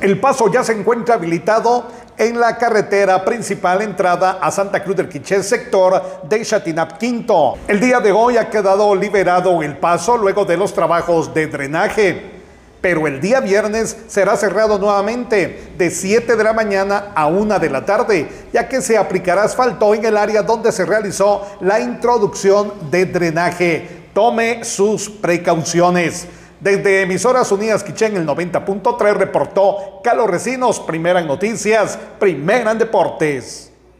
El paso ya se encuentra habilitado en la carretera principal entrada a Santa Cruz del Quiché, sector de Chatinap Quinto. El día de hoy ha quedado liberado el paso luego de los trabajos de drenaje. Pero el día viernes será cerrado nuevamente de 7 de la mañana a 1 de la tarde, ya que se aplicará asfalto en el área donde se realizó la introducción de drenaje. Tome sus precauciones. Desde Emisoras Unidas Quichén, el 90.3 reportó Carlos Recinos, primera en noticias, primera en deportes.